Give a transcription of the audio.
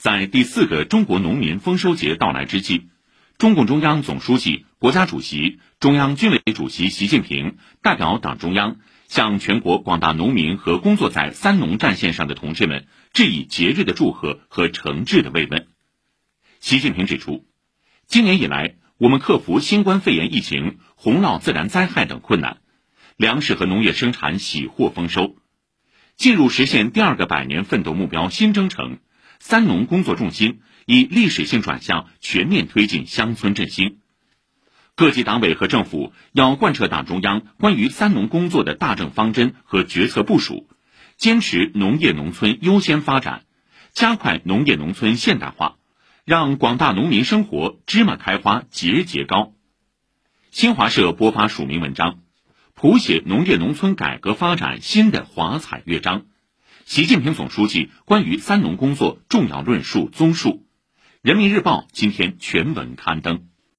在第四个中国农民丰收节到来之际，中共中央总书记、国家主席、中央军委主席习近平代表党中央，向全国广大农民和工作在“三农”战线上的同志们致以节日的祝贺和诚挚的慰问。习近平指出，今年以来，我们克服新冠肺炎疫情、洪涝自然灾害等困难，粮食和农业生产喜获丰收。进入实现第二个百年奋斗目标新征程，三农工作重心已历史性转向全面推进乡村振兴。各级党委和政府要贯彻党中央关于三农工作的大政方针和决策部署，坚持农业农村优先发展，加快农业农村现代化，让广大农民生活芝麻开花节节高。新华社播发署名文章。谱写农业农村改革发展新的华彩乐章。习近平总书记关于三农工作重要论述综述。人民日报今天全文刊登。